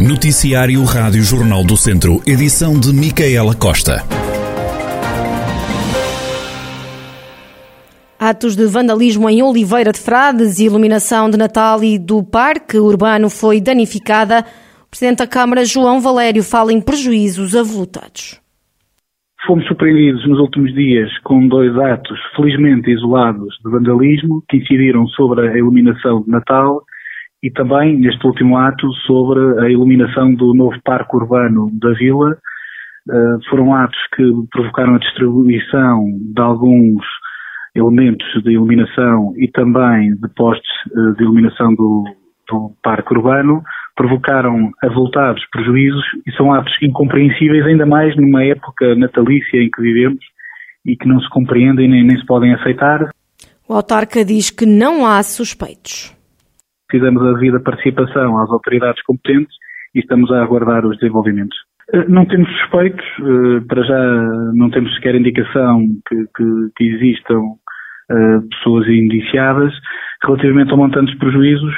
Noticiário Rádio Jornal do Centro, edição de Micaela Costa. Atos de vandalismo em Oliveira de Frades e iluminação de Natal e do Parque Urbano foi danificada. O Presidente da Câmara, João Valério, fala em prejuízos avultados. Fomos surpreendidos nos últimos dias com dois atos felizmente isolados de vandalismo que incidiram sobre a iluminação de Natal e também neste último ato sobre a iluminação do novo parque urbano da vila. Uh, foram atos que provocaram a distribuição de alguns elementos de iluminação e também de postes uh, de iluminação do, do parque urbano, provocaram avultados prejuízos e são atos incompreensíveis, ainda mais numa época natalícia em que vivemos e que não se compreendem nem, nem se podem aceitar. O autarca diz que não há suspeitos fizemos a devida participação às autoridades competentes e estamos a aguardar os desenvolvimentos. Eh, não temos suspeitos, eh, para já não temos sequer indicação que, que, que existam eh, pessoas indiciadas. Relativamente ao montante dos prejuízos,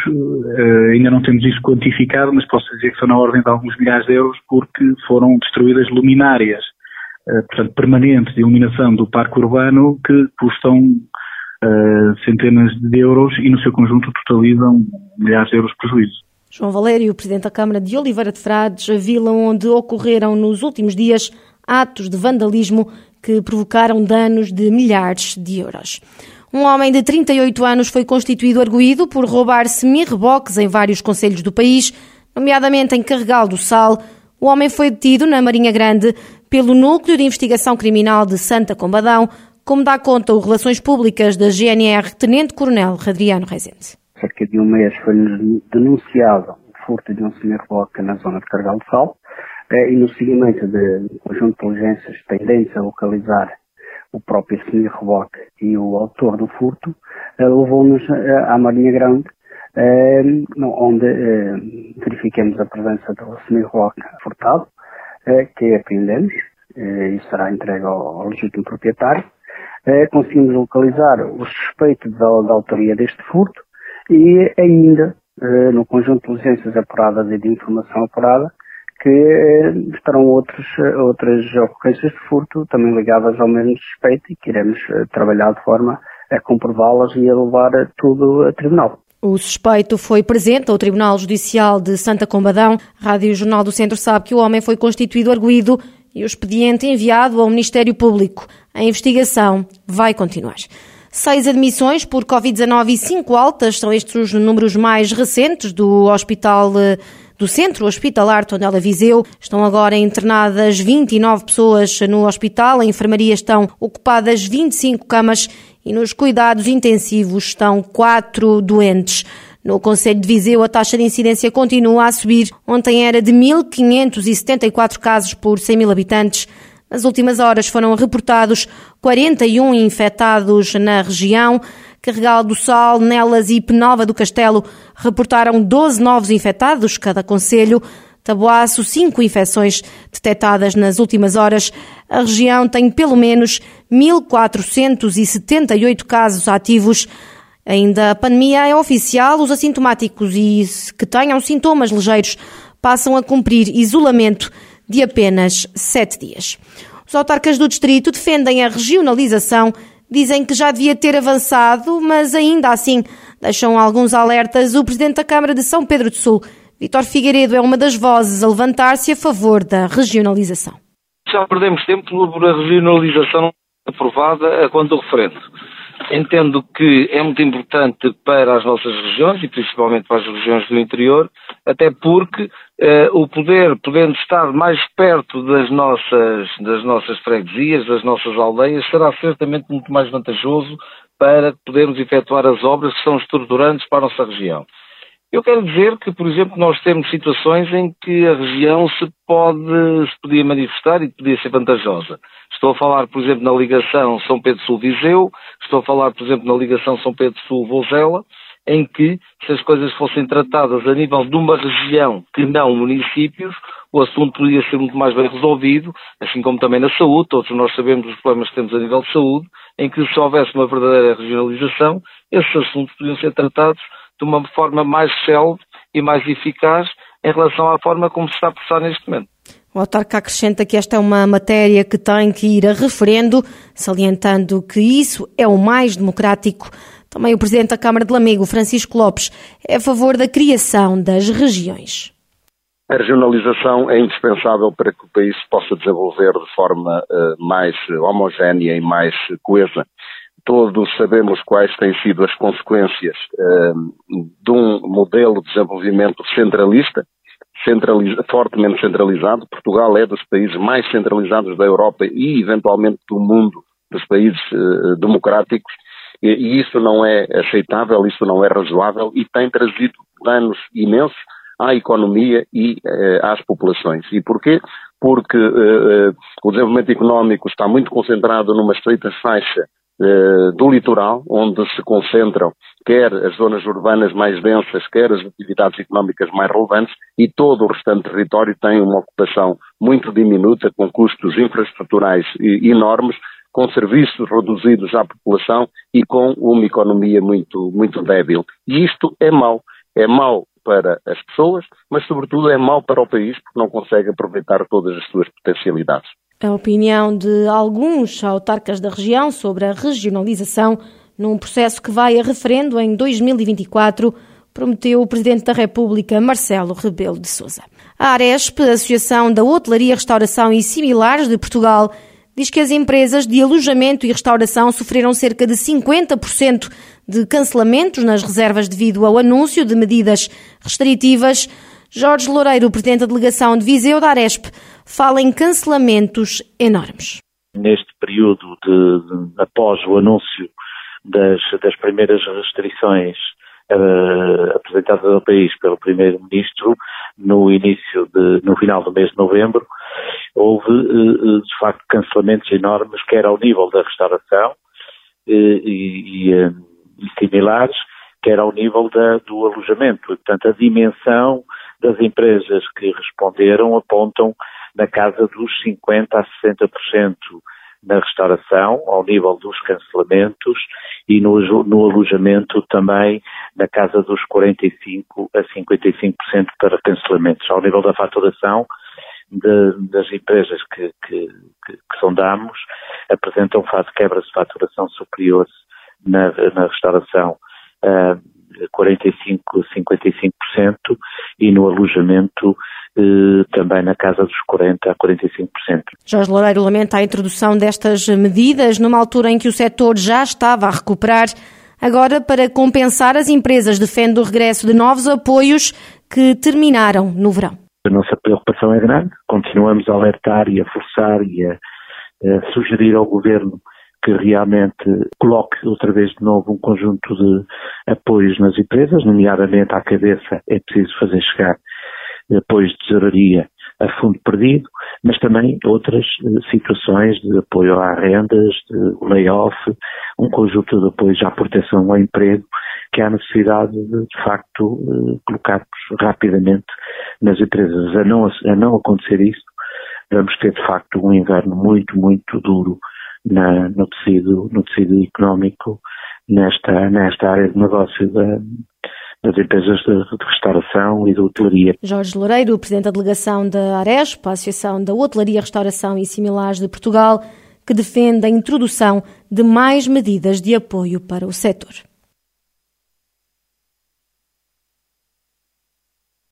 ainda não temos isso quantificado, mas posso dizer que são na ordem de alguns milhares de euros porque foram destruídas luminárias, portanto, permanentes de iluminação do parque urbano que custam uh, centenas de euros e no seu conjunto totalizam milhares de euros de prejuízo. João Valério, Presidente da Câmara de Oliveira de Frades, a vila onde ocorreram nos últimos dias atos de vandalismo que provocaram danos de milhares de euros. Um homem de 38 anos foi constituído arguído por roubar semi-reboques em vários conselhos do país, nomeadamente em Carregal do Sal. O homem foi detido na Marinha Grande pelo Núcleo de Investigação Criminal de Santa Combadão como dá conta o Relações Públicas da GNR, Tenente Coronel Radriano Rezende. Cerca de um mês foi denunciado o furto de um semi-reboque na zona de Cargal de Sal eh, e no seguimento de conjunto de inteligências tendentes a localizar o próprio semi-reboque e o autor do furto, eh, levou-nos eh, à Marinha Grande, onde verificamos a presença do semi-reboque furtado, que apreendemos e será entregue ao legítimo proprietário eh, conseguimos localizar o suspeito da, da, autoria deste furto e ainda, eh, no conjunto de licenças apuradas e de informação apurada, que eh, estarão outros, outras ocorrências de furto também ligadas ao mesmo suspeito e que iremos trabalhar de forma a comprová-las e a levar tudo a tribunal. O suspeito foi presente ao Tribunal Judicial de Santa Combadão. Rádio Jornal do Centro sabe que o homem foi constituído arguído e o expediente enviado ao Ministério Público. A investigação vai continuar. Seis admissões por Covid-19 e cinco altas são estes os números mais recentes do Hospital eh, do Centro Hospitalar Tondela Viseu. Estão agora internadas 29 pessoas no hospital. Em enfermaria estão ocupadas 25 camas e nos cuidados intensivos estão quatro doentes. No Conselho de Viseu, a taxa de incidência continua a subir. Ontem era de 1.574 casos por 100 mil habitantes. Nas últimas horas foram reportados 41 infectados na região. Carregal do Sal, Nelas e Penova do Castelo reportaram 12 novos infectados cada conselho. Taboaço, cinco infecções detectadas nas últimas horas. A região tem pelo menos 1.478 casos ativos. Ainda a pandemia é oficial, os assintomáticos e que tenham sintomas ligeiros passam a cumprir isolamento de apenas sete dias. Os autarcas do distrito defendem a regionalização, dizem que já devia ter avançado, mas ainda assim deixam alguns alertas. O presidente da Câmara de São Pedro do Sul, Vítor Figueiredo, é uma das vozes a levantar-se a favor da regionalização. Já perdemos tempo por a regionalização aprovada a quanto ao referendo. Entendo que é muito importante para as nossas regiões e principalmente para as regiões do interior, até porque eh, o poder, podendo estar mais perto das nossas, das nossas freguesias, das nossas aldeias, será certamente muito mais vantajoso para podermos efetuar as obras que são estruturantes para a nossa região. Eu quero dizer que, por exemplo, nós temos situações em que a região se pode, se podia manifestar e podia ser vantajosa. Estou a falar, por exemplo, na ligação São Pedro Sul-Viseu, estou a falar, por exemplo, na ligação São Pedro Sul-Vozela, em que, se as coisas fossem tratadas a nível de uma região que não municípios, o assunto poderia ser muito mais bem resolvido, assim como também na saúde, todos nós sabemos os problemas que temos a nível de saúde, em que se houvesse uma verdadeira regionalização, esses assuntos podiam ser tratados de uma forma mais célere e mais eficaz em relação à forma como se está a processar neste momento. O autarca acrescenta que esta é uma matéria que tem que ir a referendo, salientando que isso é o mais democrático. Também o Presidente da Câmara de Lamego, Francisco Lopes, é a favor da criação das regiões. A regionalização é indispensável para que o país se possa desenvolver de forma uh, mais homogénea e mais coesa. Todos sabemos quais têm sido as consequências uh, de um modelo de desenvolvimento centralista, fortemente centralizado. Portugal é dos países mais centralizados da Europa e, eventualmente, do mundo, dos países uh, democráticos. E, e isso não é aceitável, isso não é razoável e tem trazido danos imensos à economia e uh, às populações. E porquê? Porque uh, o desenvolvimento económico está muito concentrado numa estreita faixa do litoral, onde se concentram quer as zonas urbanas mais densas, quer as atividades económicas mais relevantes, e todo o restante território tem uma ocupação muito diminuta, com custos infraestruturais enormes, com serviços reduzidos à população e com uma economia muito, muito débil. E isto é mau. É mau para as pessoas, mas sobretudo é mau para o país porque não consegue aproveitar todas as suas potencialidades. A opinião de alguns autarcas da região sobre a regionalização num processo que vai a referendo em 2024, prometeu o Presidente da República, Marcelo Rebelo de Sousa. A Aresp, Associação da Hotelaria, Restauração e Similares de Portugal, diz que as empresas de alojamento e restauração sofreram cerca de 50% de cancelamentos nas reservas devido ao anúncio de medidas restritivas. Jorge Loureiro, presidente da delegação de Viseu da Aresp, fala em cancelamentos enormes. Neste período de, de após o anúncio das, das primeiras restrições uh, apresentadas ao país pelo primeiro-ministro no início de, no final do mês de novembro, houve uh, de facto cancelamentos enormes, quer ao nível da restauração uh, e, e, e, similares, quer ao nível da, do alojamento. Portanto, a dimensão das empresas que responderam apontam na casa dos 50% a 60% na restauração, ao nível dos cancelamentos, e no, no alojamento também na casa dos 45% a 55% para cancelamentos. Ao nível da faturação, de, das empresas que, que, que, que sondamos, apresentam quebras de faturação superiores na, na restauração a 45%, 55% e no alojamento eh, também na casa dos 40% a 45%. Jorge Loureiro lamenta a introdução destas medidas numa altura em que o setor já estava a recuperar. Agora, para compensar, as empresas defendem o regresso de novos apoios que terminaram no verão. A nossa preocupação é grande, continuamos a alertar e a forçar e a, a sugerir ao Governo que realmente coloque outra vez de novo um conjunto de apoios nas empresas, nomeadamente à cabeça é preciso fazer chegar apoios de tesouraria a fundo perdido, mas também outras eh, situações de apoio a rendas, de layoff, um conjunto de apoios à proteção ao emprego, que há necessidade de, de facto, eh, colocarmos rapidamente nas empresas. A não, a não acontecer isso, vamos ter, de facto, um inverno muito, muito duro na, no, tecido, no tecido económico nesta, nesta área de negócio da, das empresas de, de, restauração e de hotelaria. Jorge Loureiro, Presidente da Delegação da Aresp, a Associação da Hotelaria, Restauração e Similares de Portugal, que defende a introdução de mais medidas de apoio para o setor.